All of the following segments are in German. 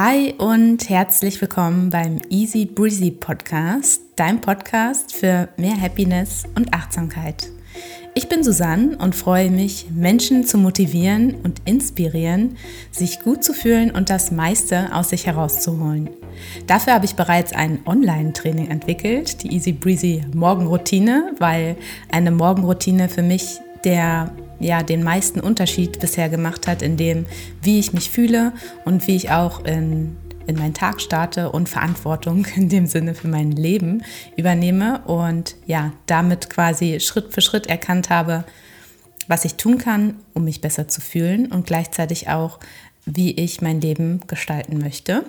Hi und herzlich willkommen beim Easy Breezy Podcast, dein Podcast für mehr Happiness und Achtsamkeit. Ich bin Susanne und freue mich, Menschen zu motivieren und inspirieren, sich gut zu fühlen und das meiste aus sich herauszuholen. Dafür habe ich bereits ein Online-Training entwickelt, die Easy Breezy Morgenroutine, weil eine Morgenroutine für mich der ja den meisten Unterschied bisher gemacht hat in dem, wie ich mich fühle und wie ich auch in, in meinen Tag starte und Verantwortung in dem Sinne für mein Leben übernehme und ja, damit quasi Schritt für Schritt erkannt habe, was ich tun kann, um mich besser zu fühlen und gleichzeitig auch, wie ich mein Leben gestalten möchte.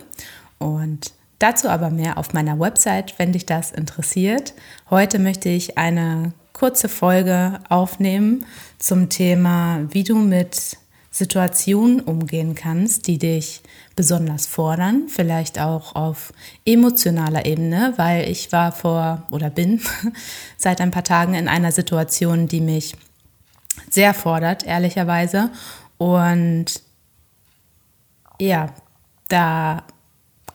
Und dazu aber mehr auf meiner Website, wenn dich das interessiert. Heute möchte ich eine kurze Folge aufnehmen zum Thema, wie du mit Situationen umgehen kannst, die dich besonders fordern, vielleicht auch auf emotionaler Ebene, weil ich war vor oder bin seit ein paar Tagen in einer Situation, die mich sehr fordert, ehrlicherweise. Und ja, da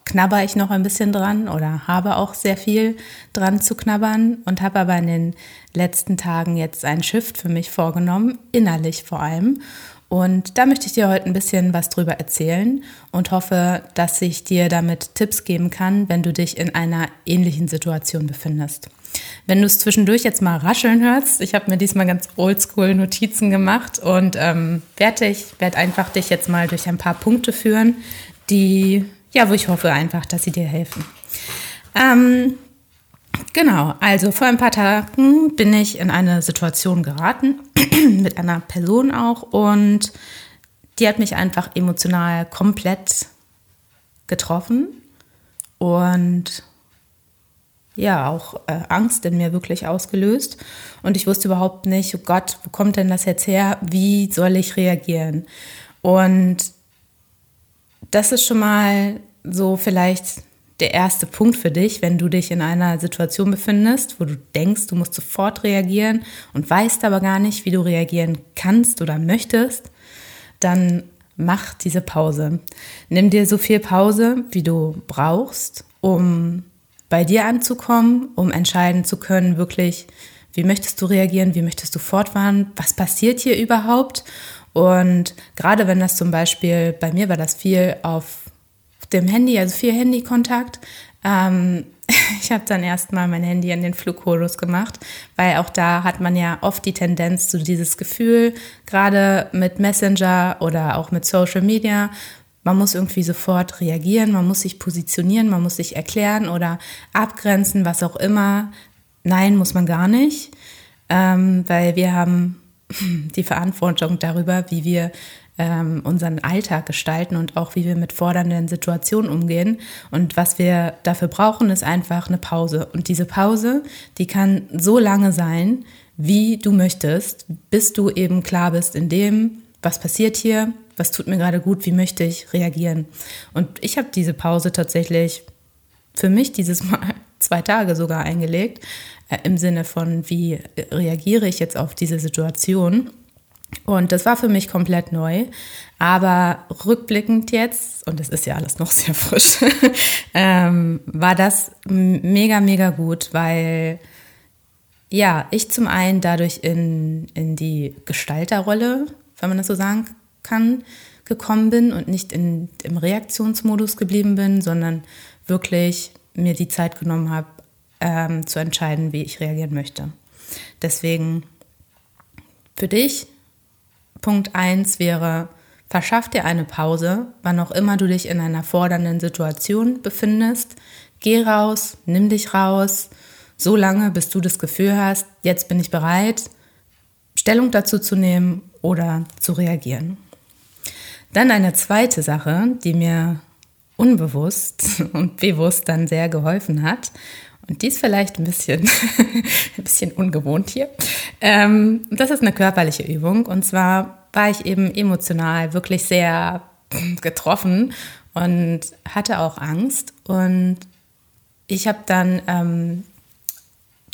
knabber ich noch ein bisschen dran oder habe auch sehr viel dran zu knabbern und habe aber in den letzten Tagen jetzt einen Shift für mich vorgenommen, innerlich vor allem. Und da möchte ich dir heute ein bisschen was drüber erzählen und hoffe, dass ich dir damit Tipps geben kann, wenn du dich in einer ähnlichen Situation befindest. Wenn du es zwischendurch jetzt mal rascheln hörst, ich habe mir diesmal ganz oldschool Notizen gemacht und ähm, werde ich werde einfach dich jetzt mal durch ein paar Punkte führen, die ja, wo ich hoffe einfach, dass sie dir helfen. Ähm, genau, also vor ein paar Tagen bin ich in eine Situation geraten, mit einer Person auch, und die hat mich einfach emotional komplett getroffen und ja, auch äh, Angst in mir wirklich ausgelöst. Und ich wusste überhaupt nicht, oh Gott, wo kommt denn das jetzt her? Wie soll ich reagieren? Und das ist schon mal so vielleicht der erste Punkt für dich, wenn du dich in einer Situation befindest, wo du denkst, du musst sofort reagieren und weißt aber gar nicht, wie du reagieren kannst oder möchtest, dann mach diese Pause. Nimm dir so viel Pause, wie du brauchst, um bei dir anzukommen, um entscheiden zu können, wirklich, wie möchtest du reagieren, wie möchtest du fortfahren, was passiert hier überhaupt und gerade wenn das zum Beispiel, bei mir war das viel auf dem Handy, also viel Handykontakt. Ähm, ich habe dann erstmal mein Handy in den Flugmodus gemacht, weil auch da hat man ja oft die Tendenz zu dieses Gefühl, gerade mit Messenger oder auch mit Social Media, man muss irgendwie sofort reagieren, man muss sich positionieren, man muss sich erklären oder abgrenzen, was auch immer. Nein, muss man gar nicht, ähm, weil wir haben die Verantwortung darüber, wie wir ähm, unseren Alltag gestalten und auch wie wir mit fordernden Situationen umgehen. Und was wir dafür brauchen, ist einfach eine Pause. Und diese Pause, die kann so lange sein, wie du möchtest, bis du eben klar bist in dem, was passiert hier, was tut mir gerade gut, wie möchte ich reagieren. Und ich habe diese Pause tatsächlich für mich dieses Mal zwei Tage sogar eingelegt, äh, im Sinne von, wie reagiere ich jetzt auf diese Situation. Und das war für mich komplett neu. Aber rückblickend jetzt, und es ist ja alles noch sehr frisch, ähm, war das mega, mega gut, weil ja, ich zum einen dadurch in, in die Gestalterrolle, wenn man das so sagen kann, gekommen bin und nicht in, im Reaktionsmodus geblieben bin, sondern wirklich mir die Zeit genommen habe, ähm, zu entscheiden, wie ich reagieren möchte. Deswegen für dich, Punkt 1 wäre, verschaff dir eine Pause, wann auch immer du dich in einer fordernden Situation befindest. Geh raus, nimm dich raus, so lange, bis du das Gefühl hast, jetzt bin ich bereit, Stellung dazu zu nehmen oder zu reagieren. Dann eine zweite Sache, die mir unbewusst und bewusst dann sehr geholfen hat. Und die ist vielleicht ein bisschen, ein bisschen ungewohnt hier. Ähm, das ist eine körperliche Übung. Und zwar war ich eben emotional wirklich sehr getroffen und hatte auch Angst. Und ich habe dann ähm,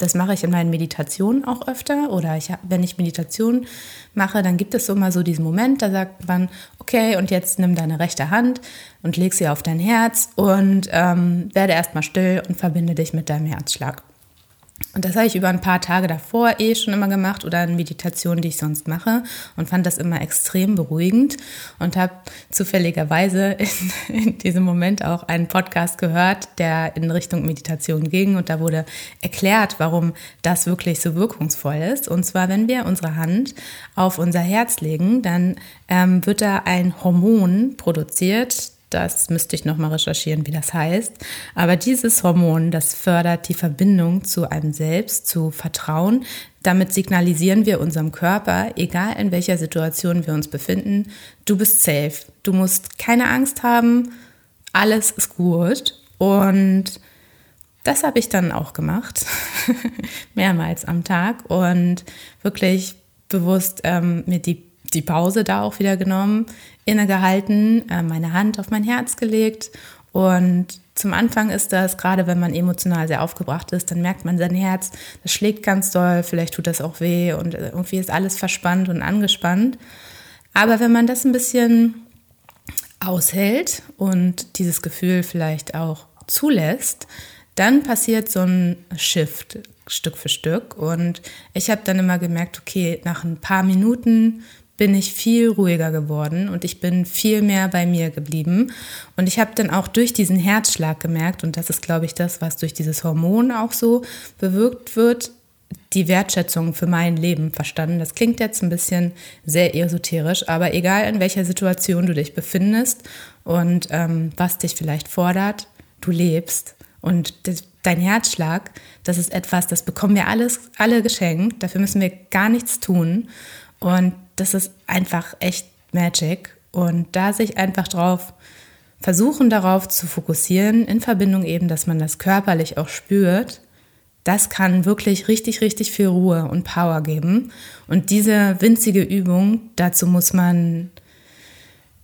das mache ich in meinen Meditationen auch öfter. Oder ich, wenn ich Meditation mache, dann gibt es so mal so diesen Moment, da sagt man, okay, und jetzt nimm deine rechte Hand und leg sie auf dein Herz und ähm, werde erstmal still und verbinde dich mit deinem Herzschlag. Und das habe ich über ein paar Tage davor eh schon immer gemacht oder in Meditationen, die ich sonst mache und fand das immer extrem beruhigend und habe zufälligerweise in, in, diesem Moment auch einen Podcast gehört, der in Richtung Meditation ging und da wurde erklärt, warum das wirklich so wirkungsvoll ist. Und zwar, wenn wir unsere Hand auf unser Herz legen, dann ähm, wird da ein Hormon produziert, das müsste ich nochmal recherchieren, wie das heißt. Aber dieses Hormon, das fördert die Verbindung zu einem selbst, zu Vertrauen. Damit signalisieren wir unserem Körper, egal in welcher Situation wir uns befinden, du bist safe. Du musst keine Angst haben. Alles ist gut. Und das habe ich dann auch gemacht, mehrmals am Tag und wirklich bewusst ähm, mir die die Pause da auch wieder genommen, innegehalten, äh, meine Hand auf mein Herz gelegt und zum Anfang ist das, gerade wenn man emotional sehr aufgebracht ist, dann merkt man sein Herz, das schlägt ganz doll, vielleicht tut das auch weh und irgendwie ist alles verspannt und angespannt. Aber wenn man das ein bisschen aushält und dieses Gefühl vielleicht auch zulässt, dann passiert so ein Shift Stück für Stück. Und ich habe dann immer gemerkt, okay, nach ein paar Minuten bin ich viel ruhiger geworden und ich bin viel mehr bei mir geblieben. Und ich habe dann auch durch diesen Herzschlag gemerkt, und das ist, glaube ich, das, was durch dieses Hormon auch so bewirkt wird, die Wertschätzung für mein Leben verstanden. Das klingt jetzt ein bisschen sehr esoterisch, aber egal in welcher Situation du dich befindest und ähm, was dich vielleicht fordert, du lebst. Und dein Herzschlag, das ist etwas, das bekommen wir alles, alle geschenkt. Dafür müssen wir gar nichts tun. Und das ist einfach echt Magic. Und da sich einfach drauf versuchen, darauf zu fokussieren, in Verbindung eben, dass man das körperlich auch spürt, das kann wirklich richtig, richtig viel Ruhe und Power geben. Und diese winzige Übung, dazu muss man,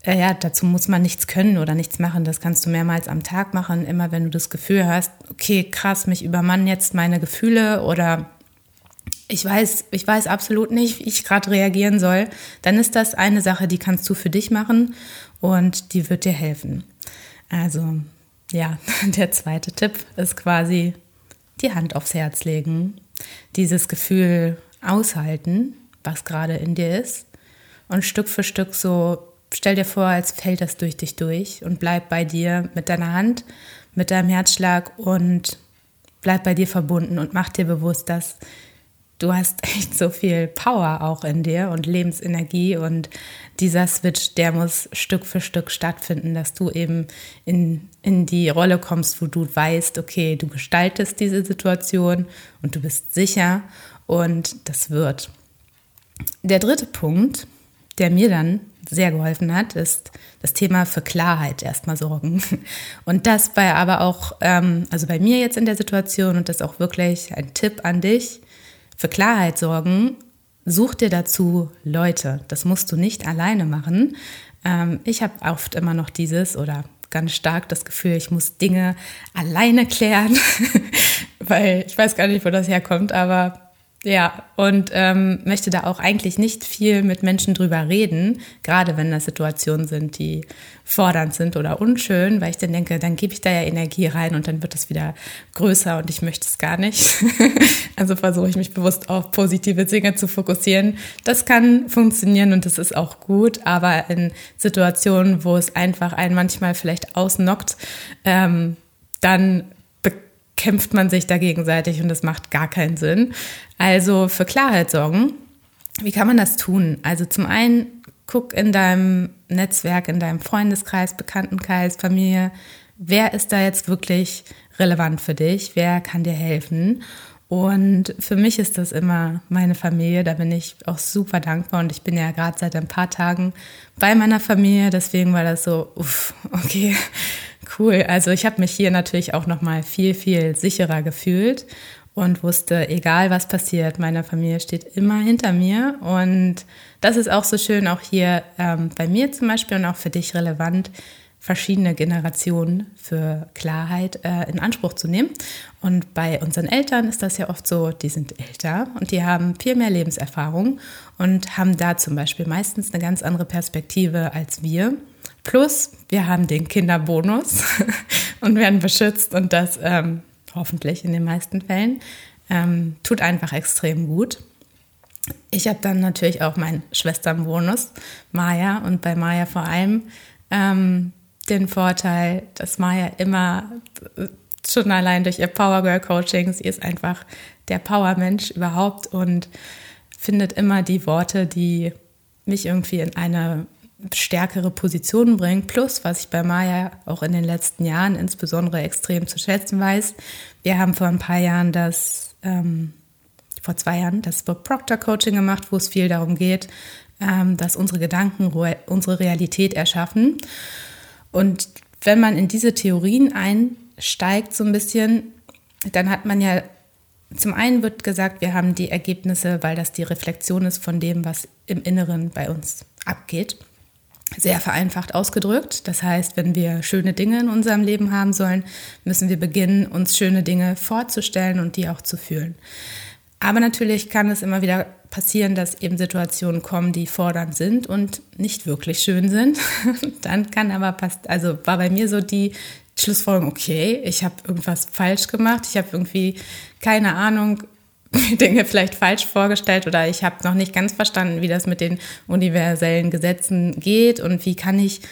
äh, ja, dazu muss man nichts können oder nichts machen. Das kannst du mehrmals am Tag machen. Immer wenn du das Gefühl hast, okay, krass, mich übermannen jetzt meine Gefühle oder ich weiß, ich weiß absolut nicht, wie ich gerade reagieren soll, dann ist das eine Sache, die kannst du für dich machen und die wird dir helfen. Also ja, der zweite Tipp ist quasi die Hand aufs Herz legen, dieses Gefühl aushalten, was gerade in dir ist und Stück für Stück so, stell dir vor, als fällt das durch dich durch und bleib bei dir mit deiner Hand, mit deinem Herzschlag und bleib bei dir verbunden und mach dir bewusst, dass du hast echt so viel Power auch in dir und Lebensenergie und dieser Switch, der muss Stück für Stück stattfinden, dass du eben in, in die Rolle kommst, wo du weißt, okay, du gestaltest diese Situation und du bist sicher und das wird. Der dritte Punkt, der mir dann sehr geholfen hat, ist das Thema für Klarheit erstmal sorgen. Und das bei aber auch, ähm, also bei mir jetzt in der Situation und das auch wirklich ein Tipp an dich, für Klarheit sorgen, such dir dazu Leute. Das musst du nicht alleine machen. Ähm, ich habe oft immer noch dieses oder ganz stark das Gefühl, ich muss Dinge alleine klären, weil ich weiß gar nicht, wo das herkommt, aber ja, und ähm, möchte da auch eigentlich nicht viel mit Menschen drüber reden, gerade wenn das Situationen sind, die fordernd sind oder unschön, weil ich dann denke, dann gebe ich da ja Energie rein und dann wird es wieder größer und ich möchte es gar nicht. also versuche ich mich bewusst auf positive Dinge zu fokussieren. Das kann funktionieren und das ist auch gut, aber in Situationen, wo es einfach einen manchmal vielleicht ausnockt, ähm, dann kämpft man sich da gegenseitig und das macht gar keinen Sinn. Also für Klarheit sorgen. Wie kann man das tun? Also zum einen guck in deinem Netzwerk, in deinem Freundeskreis, Bekanntenkreis, Familie, wer ist da jetzt wirklich relevant für dich? Wer kann dir helfen? Und für mich ist das immer meine Familie. Da bin ich auch super dankbar. Und ich bin ja gerade seit ein paar Tagen bei meiner Familie. Deswegen war das so, uff, okay, cool. Also ich habe mich hier natürlich auch noch mal viel, viel sicherer gefühlt und wusste, egal was passiert, meine Familie steht immer hinter mir. Und das ist auch so schön, auch hier ähm, bei mir zum Beispiel und auch für dich relevant. Verschiedene Generationen für Klarheit äh, in Anspruch zu nehmen. Und bei unseren Eltern ist das ja oft so, die sind älter und die haben viel mehr Lebenserfahrung und haben da zum Beispiel meistens eine ganz andere Perspektive als wir. Plus, wir haben den Kinderbonus und werden beschützt und das ähm, hoffentlich in den meisten Fällen. Ähm, tut einfach extrem gut. Ich habe dann natürlich auch meinen Schwesternbonus, Maya, und bei Maya vor allem ähm, den Vorteil, dass Maya immer schon allein durch ihr Power Girl Coaching, sie ist einfach der Power Mensch überhaupt und findet immer die Worte, die mich irgendwie in eine stärkere Position bringen. Plus, was ich bei Maya auch in den letzten Jahren insbesondere extrem zu schätzen weiß, wir haben vor ein paar Jahren das, ähm, vor zwei Jahren das Bob Proctor Coaching gemacht, wo es viel darum geht, ähm, dass unsere Gedanken unsere Realität erschaffen. Und wenn man in diese Theorien einsteigt, so ein bisschen, dann hat man ja zum einen wird gesagt, wir haben die Ergebnisse, weil das die Reflexion ist von dem, was im Inneren bei uns abgeht. Sehr vereinfacht ausgedrückt. Das heißt, wenn wir schöne Dinge in unserem Leben haben sollen, müssen wir beginnen, uns schöne Dinge vorzustellen und die auch zu fühlen. Aber natürlich kann es immer wieder passieren, dass eben Situationen kommen, die fordernd sind und nicht wirklich schön sind. Dann kann aber passt, also war bei mir so die Schlussfolgerung, okay, ich habe irgendwas falsch gemacht, ich habe irgendwie keine Ahnung, Dinge vielleicht falsch vorgestellt oder ich habe noch nicht ganz verstanden, wie das mit den universellen Gesetzen geht und wie kann ich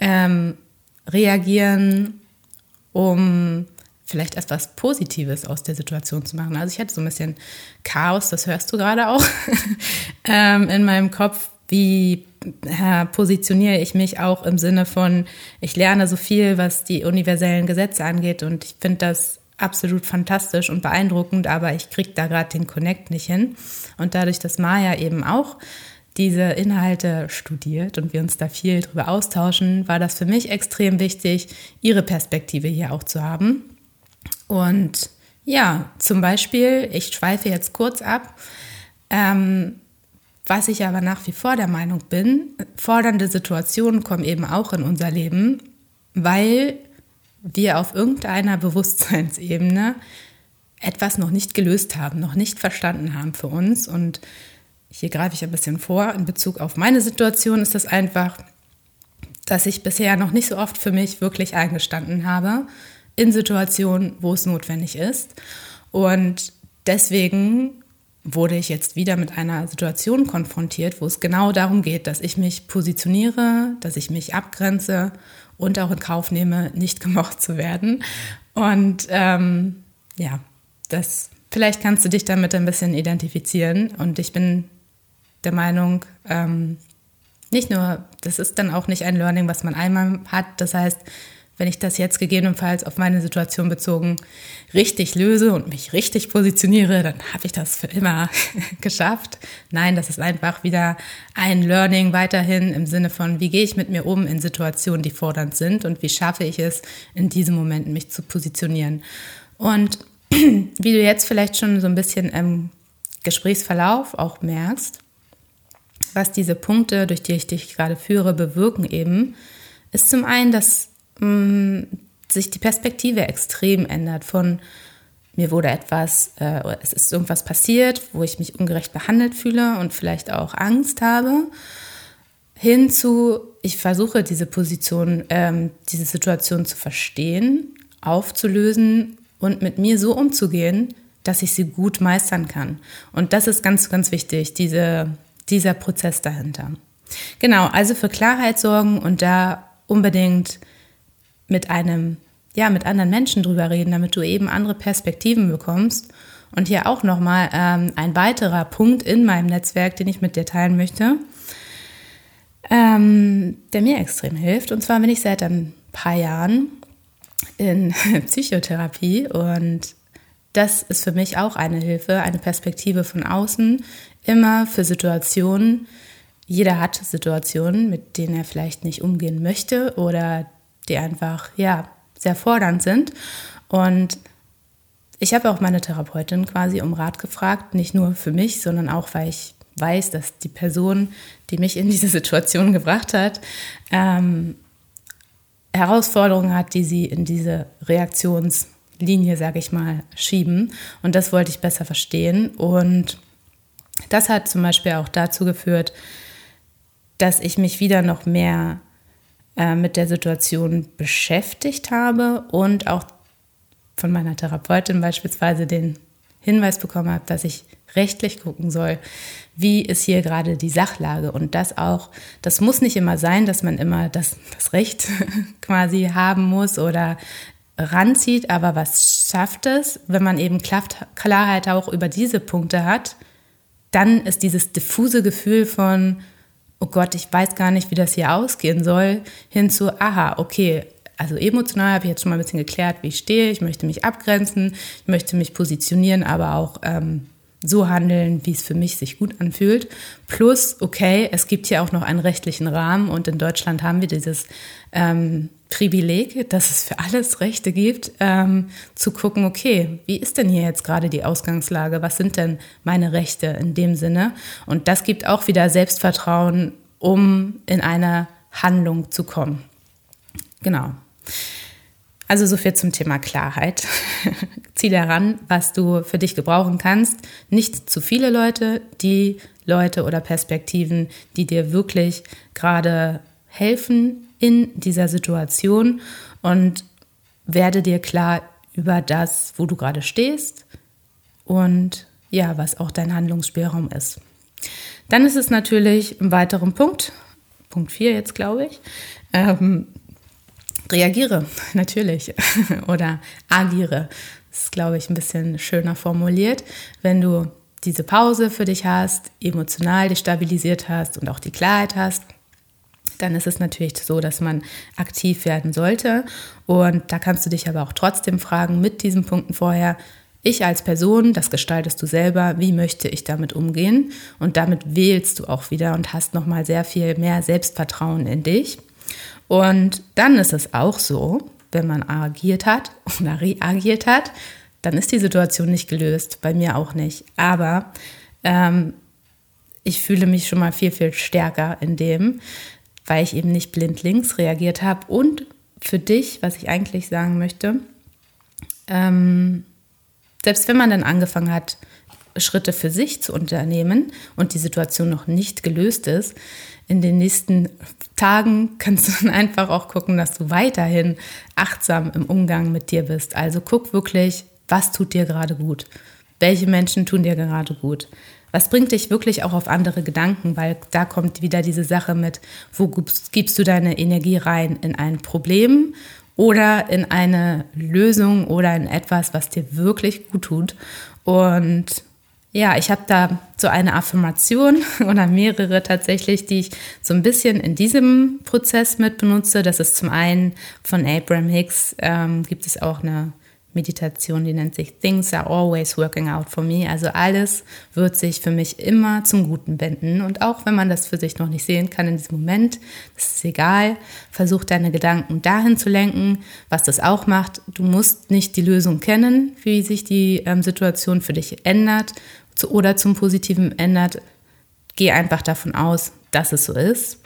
ähm, reagieren, um vielleicht etwas Positives aus der Situation zu machen. Also ich hatte so ein bisschen Chaos, das hörst du gerade auch, ähm, in meinem Kopf. Wie äh, positioniere ich mich auch im Sinne von, ich lerne so viel, was die universellen Gesetze angeht und ich finde das absolut fantastisch und beeindruckend, aber ich kriege da gerade den Connect nicht hin. Und dadurch, dass Maya eben auch diese Inhalte studiert und wir uns da viel drüber austauschen, war das für mich extrem wichtig, ihre Perspektive hier auch zu haben. Und ja, zum Beispiel, ich schweife jetzt kurz ab, ähm, was ich aber nach wie vor der Meinung bin, fordernde Situationen kommen eben auch in unser Leben, weil wir auf irgendeiner Bewusstseinsebene etwas noch nicht gelöst haben, noch nicht verstanden haben für uns. Und hier greife ich ein bisschen vor. In Bezug auf meine Situation ist das einfach, dass ich bisher noch nicht so oft für mich wirklich eingestanden habe in Situationen, wo es notwendig ist. Und deswegen wurde ich jetzt wieder mit einer Situation konfrontiert, wo es genau darum geht, dass ich mich positioniere, dass ich mich abgrenze und auch in Kauf nehme, nicht gemocht zu werden. Und ähm, ja, das vielleicht kannst du dich damit ein bisschen identifizieren. Und ich bin der Meinung, ähm, nicht nur, das ist dann auch nicht ein Learning, was man einmal hat. Das heißt, wenn ich das jetzt gegebenenfalls auf meine Situation bezogen richtig löse und mich richtig positioniere, dann habe ich das für immer geschafft. Nein, das ist einfach wieder ein Learning weiterhin im Sinne von, wie gehe ich mit mir um in Situationen, die fordernd sind und wie schaffe ich es, in diesen Momenten mich zu positionieren. Und wie du jetzt vielleicht schon so ein bisschen im Gesprächsverlauf auch merkst, was diese Punkte, durch die ich dich gerade führe, bewirken eben, ist zum einen, dass mh, sich die Perspektive extrem ändert von mir wurde etwas, äh, es ist irgendwas passiert, wo ich mich ungerecht behandelt fühle und vielleicht auch Angst habe, hin zu, ich versuche diese Position, ähm, diese Situation zu verstehen, aufzulösen und mit mir so umzugehen, dass ich sie gut meistern kann. Und das ist ganz, ganz wichtig, diese, dieser Prozess dahinter. Genau, also für Klarheit sorgen und da unbedingt mit einem, ja, mit anderen Menschen drüber reden, damit du eben andere Perspektiven bekommst. Und hier auch nochmal ähm, ein weiterer Punkt in meinem Netzwerk, den ich mit dir teilen möchte, ähm, der mir extrem hilft. Und zwar bin ich seit ein paar Jahren in Psychotherapie und das ist für mich auch eine Hilfe, eine Perspektive von außen, immer für Situationen. Jeder hat Situationen, mit denen er vielleicht nicht umgehen möchte oder die einfach, ja, sehr fordernd sind. Und ich habe auch meine Therapeutin quasi um Rat gefragt, nicht nur für mich, sondern auch, weil ich weiß, dass die Person, die mich in diese Situation gebracht hat, ähm, Herausforderungen hat, die sie in diese Reaktionslinie, sage ich mal, schieben. Und das wollte ich besser verstehen. Und das hat zum Beispiel auch dazu geführt, dass ich mich wieder noch mehr äh, mit der Situation beschäftigt habe und auch von meiner Therapeutin beispielsweise den Hinweis bekommen habe, dass ich rechtlich gucken soll, wie ist hier gerade die Sachlage. Und das auch, das muss nicht immer sein, dass man immer das, das Recht quasi haben muss oder ranzieht, aber was schafft es, wenn man eben Klarheit auch über diese Punkte hat, dann ist dieses diffuse Gefühl von, oh Gott, ich weiß gar nicht, wie das hier ausgehen soll, hin zu, aha, okay, also emotional habe ich jetzt schon mal ein bisschen geklärt, wie ich stehe. Ich möchte mich abgrenzen, ich möchte mich positionieren, aber auch ähm, so handeln, wie es für mich sich gut anfühlt. Plus, okay, es gibt hier auch noch einen rechtlichen Rahmen und in Deutschland haben wir dieses ähm, Privileg, dass es für alles Rechte gibt, ähm, zu gucken, okay, wie ist denn hier jetzt gerade die Ausgangslage? Was sind denn meine Rechte in dem Sinne? Und das gibt auch wieder Selbstvertrauen, um in eine Handlung zu kommen. Genau. Also so viel zum Thema Klarheit. Zieh daran, was du für dich gebrauchen kannst. Nicht zu viele Leute, die Leute oder Perspektiven, die dir wirklich gerade helfen in dieser Situation und werde dir klar über das, wo du gerade stehst und ja, was auch dein Handlungsspielraum ist. Dann ist es natürlich im weiteren Punkt, Punkt 4 jetzt glaube ich, ähm, reagiere, natürlich. Oder agiere. Das ist, glaube ich, ein bisschen schöner formuliert. Wenn du diese Pause für dich hast, emotional dich stabilisiert hast und auch die Klarheit hast, dann ist es natürlich so, dass man aktiv werden sollte. Und da kannst du dich aber auch trotzdem fragen mit diesen Punkten vorher, ich als Person, das gestaltest du selber, wie möchte ich damit umgehen? Und damit wählst du auch wieder und hast nochmal sehr viel mehr Selbstvertrauen in dich. Und dann ist es auch so, wenn man agiert hat oder reagiert hat, dann ist die Situation nicht gelöst, bei mir auch nicht. Aber ähm, ich fühle mich schon mal viel, viel stärker in dem, weil ich eben nicht blindlings reagiert habe. Und für dich, was ich eigentlich sagen möchte, ähm, selbst wenn man dann angefangen hat, Schritte für sich zu unternehmen und die Situation noch nicht gelöst ist, in den nächsten Tagen kannst du dann einfach auch gucken, dass du weiterhin achtsam im Umgang mit dir bist. Also guck wirklich, was tut dir gerade gut? Welche Menschen tun dir gerade gut? Was bringt dich wirklich auch auf andere Gedanken? Weil da kommt wieder diese Sache mit, wo gibst du deine Energie rein? In ein Problem oder in eine Lösung oder in etwas, was dir wirklich gut tut? Und ja, ich habe da so eine Affirmation oder mehrere tatsächlich, die ich so ein bisschen in diesem Prozess mit benutze. Das ist zum einen von Abraham Hicks, ähm, gibt es auch eine Meditation, die nennt sich Things are always working out for me. Also alles wird sich für mich immer zum Guten wenden. Und auch wenn man das für sich noch nicht sehen kann in diesem Moment, das ist egal. Versuch deine Gedanken dahin zu lenken, was das auch macht. Du musst nicht die Lösung kennen, wie sich die ähm, Situation für dich ändert zu, oder zum Positiven ändert, geh einfach davon aus, dass es so ist.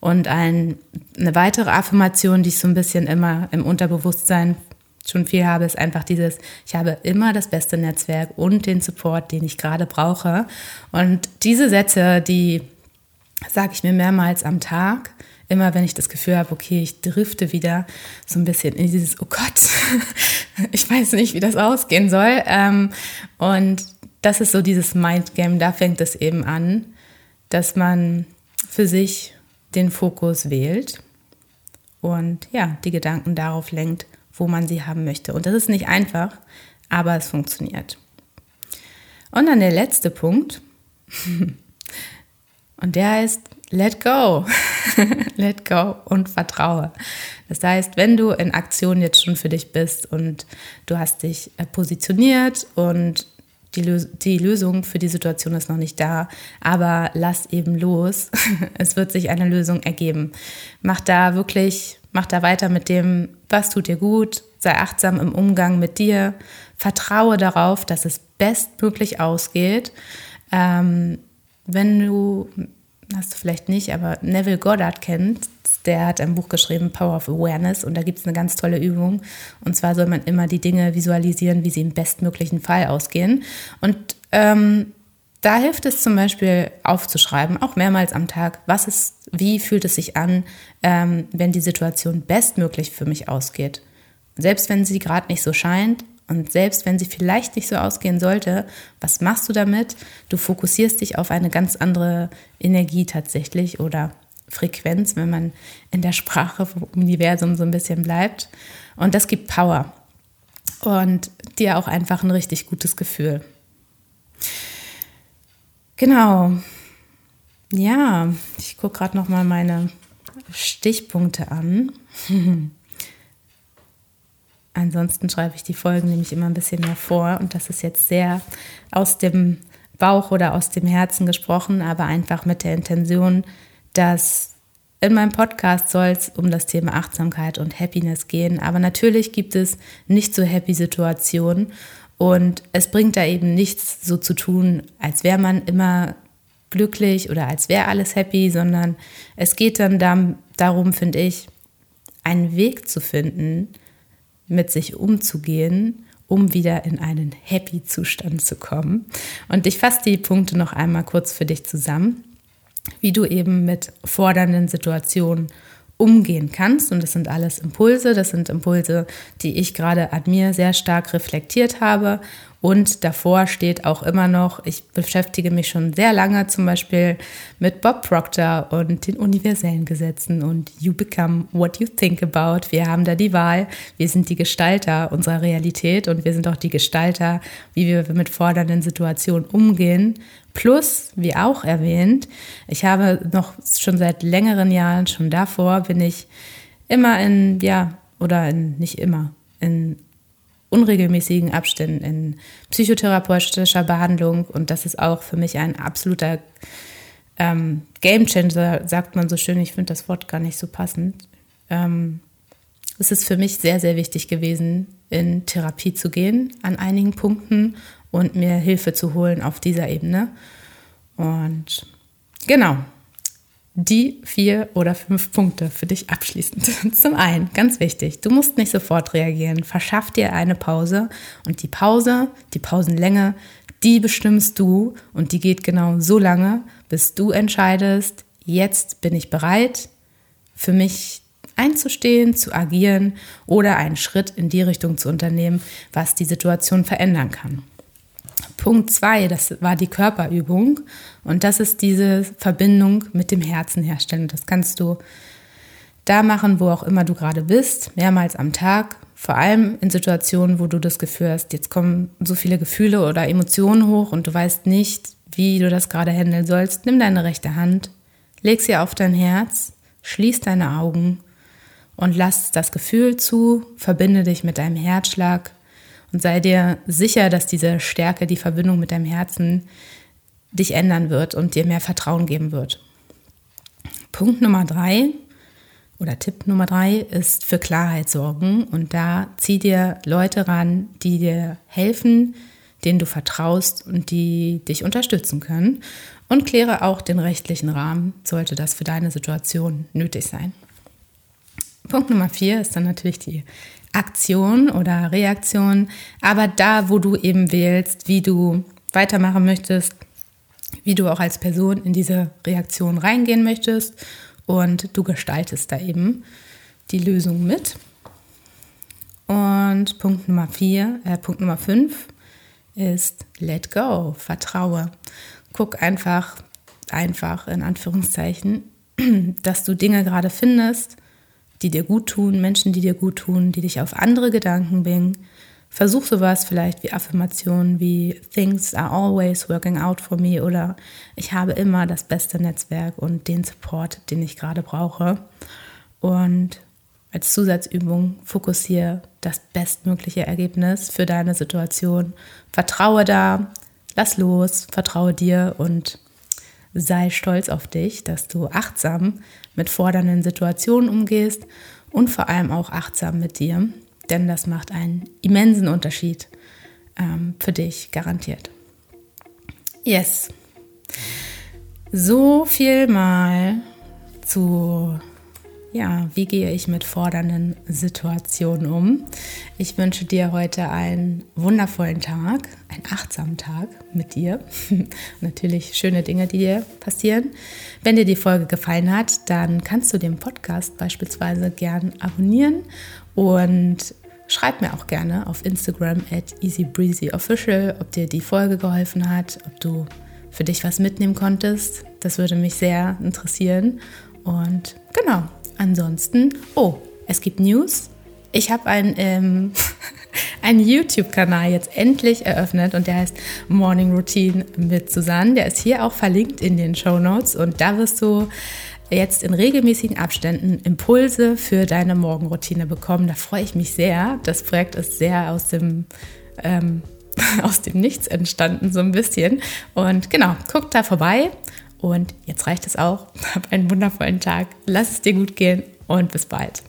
Und ein, eine weitere Affirmation, die ich so ein bisschen immer im Unterbewusstsein schon viel habe, ist einfach dieses, ich habe immer das beste Netzwerk und den Support, den ich gerade brauche. Und diese Sätze, die sage ich mir mehrmals am Tag, immer wenn ich das Gefühl habe, okay, ich drifte wieder so ein bisschen in dieses, oh Gott, ich weiß nicht, wie das ausgehen soll. Ähm, und das ist so dieses Mindgame, da fängt es eben an, dass man für sich den Fokus wählt und ja, die Gedanken darauf lenkt, wo man sie haben möchte. Und das ist nicht einfach, aber es funktioniert. Und dann der letzte Punkt, und der heißt Let go. Let go und vertraue. Das heißt, wenn du in Aktion jetzt schon für dich bist und du hast dich positioniert und die, Lös die Lösung für die Situation ist noch nicht da, aber lass eben los. es wird sich eine Lösung ergeben. Mach da wirklich, mach da weiter mit dem, was tut dir gut, sei achtsam im Umgang mit dir, vertraue darauf, dass es bestmöglich ausgeht. Ähm, wenn du hast du vielleicht nicht, aber Neville Goddard kennt, der hat ein Buch geschrieben, Power of Awareness, und da gibt es eine ganz tolle Übung. Und zwar soll man immer die Dinge visualisieren, wie sie im bestmöglichen Fall ausgehen. Und ähm, da hilft es zum Beispiel aufzuschreiben, auch mehrmals am Tag, was ist, wie fühlt es sich an, ähm, wenn die Situation bestmöglich für mich ausgeht. Selbst wenn sie gerade nicht so scheint und selbst wenn sie vielleicht nicht so ausgehen sollte, was machst du damit? Du fokussierst dich auf eine ganz andere Energie tatsächlich oder Frequenz, wenn man in der Sprache vom Universum so ein bisschen bleibt. Und das gibt Power und dir auch einfach ein richtig gutes Gefühl. Genau. Ja, ich gucke gerade noch mal meine Stichpunkte an. Ansonsten schreibe ich die Folgen nämlich immer ein bisschen mehr vor und das ist jetzt sehr aus dem Bauch oder aus dem Herzen gesprochen, aber einfach mit der Intention, dass in meinem Podcast soll es um das Thema Achtsamkeit und Happiness gehen. Aber natürlich gibt es nicht so happy Situationen und es bringt da eben nichts so zu tun, als wäre man immer glücklich oder als wäre alles happy, sondern es geht dann darum, finde ich, einen Weg zu finden, mit sich umzugehen, um wieder in einen happy Zustand zu kommen. Und ich fasse die Punkte noch einmal kurz für dich zusammen wie du eben mit fordernden Situationen umgehen kannst. Und das sind alles Impulse. Das sind Impulse, die ich gerade an mir sehr stark reflektiert habe. Und davor steht auch immer noch, ich beschäftige mich schon sehr lange zum Beispiel mit Bob Proctor und den universellen Gesetzen und You become what you think about. Wir haben da die Wahl. Wir sind die Gestalter unserer Realität und wir sind auch die Gestalter, wie wir mit fordernden Situationen umgehen. Plus, wie auch erwähnt, ich habe noch schon seit längeren Jahren, schon davor, bin ich immer in, ja, oder in, nicht immer, in unregelmäßigen Abständen in psychotherapeutischer Behandlung. Und das ist auch für mich ein absoluter ähm, Game Changer, sagt man so schön. Ich finde das Wort gar nicht so passend. Ähm, es ist für mich sehr, sehr wichtig gewesen, in Therapie zu gehen an einigen Punkten und mir Hilfe zu holen auf dieser Ebene. Und genau, die vier oder fünf Punkte für dich abschließend. Zum einen, ganz wichtig, du musst nicht sofort reagieren. Verschaff dir eine Pause und die Pause, die Pausenlänge, die bestimmst du und die geht genau so lange, bis du entscheidest, jetzt bin ich bereit, für mich einzustehen, zu agieren oder einen Schritt in die Richtung zu unternehmen, was die Situation verändern kann. Punkt zwei, das war die Körperübung und das ist diese Verbindung mit dem Herzen herstellen. Das kannst du da machen, wo auch immer du gerade bist, mehrmals am Tag, vor allem in Situationen, wo du das Gefühl hast, jetzt kommen so viele Gefühle oder Emotionen hoch und du weißt nicht, wie du das gerade handeln sollst. Nimm deine rechte Hand, leg sie auf dein Herz, schließ deine Augen und lass das Gefühl zu, verbinde dich mit deinem Herzschlag und sei dir sicher, dass diese Stärke, die Verbindung mit deinem Herzen dich ändern wird und dir mehr Vertrauen geben wird. Punkt Nummer drei oder Tipp Nummer drei ist für Klarheit sorgen. Und da zieh dir Leute ran, die dir helfen, denen du vertraust und die dich unterstützen können. Und kläre auch den rechtlichen Rahmen, sollte das für deine Situation nötig sein. Punkt Nummer vier ist dann natürlich die Aktion oder Reaktion, aber da, wo du eben wählst, wie du weitermachen möchtest, wie du auch als Person in diese Reaktion reingehen möchtest und du gestaltest da eben die Lösung mit. Und Punkt Nummer vier, äh, Punkt Nummer fünf ist Let Go, vertraue. Guck einfach, einfach in Anführungszeichen, dass du Dinge gerade findest, die dir gut tun, Menschen, die dir gut tun, die dich auf andere Gedanken bringen. Versuch sowas vielleicht wie Affirmationen wie Things are always working out for me oder ich habe immer das beste Netzwerk und den Support, den ich gerade brauche. Und als Zusatzübung fokussiere das bestmögliche Ergebnis für deine Situation. Vertraue da, lass los, vertraue dir und sei stolz auf dich, dass du achtsam mit fordernden Situationen umgehst und vor allem auch achtsam mit dir, denn das macht einen immensen Unterschied ähm, für dich garantiert. Yes. So viel mal zu ja, wie gehe ich mit fordernden Situationen um? Ich wünsche dir heute einen wundervollen Tag, einen achtsamen Tag mit dir. Natürlich schöne Dinge, die dir passieren. Wenn dir die Folge gefallen hat, dann kannst du den Podcast beispielsweise gern abonnieren und schreib mir auch gerne auf Instagram at easybreezyofficial, ob dir die Folge geholfen hat, ob du für dich was mitnehmen konntest. Das würde mich sehr interessieren. Und genau, Ansonsten, oh, es gibt News. Ich habe einen, ähm, einen YouTube-Kanal jetzt endlich eröffnet und der heißt Morning Routine mit Susanne. Der ist hier auch verlinkt in den Show Notes und da wirst du jetzt in regelmäßigen Abständen Impulse für deine Morgenroutine bekommen. Da freue ich mich sehr. Das Projekt ist sehr aus dem ähm, aus dem Nichts entstanden, so ein bisschen. Und genau, guck da vorbei und jetzt reicht es auch. Hab einen wundervollen Tag. Lass es dir gut gehen und bis bald.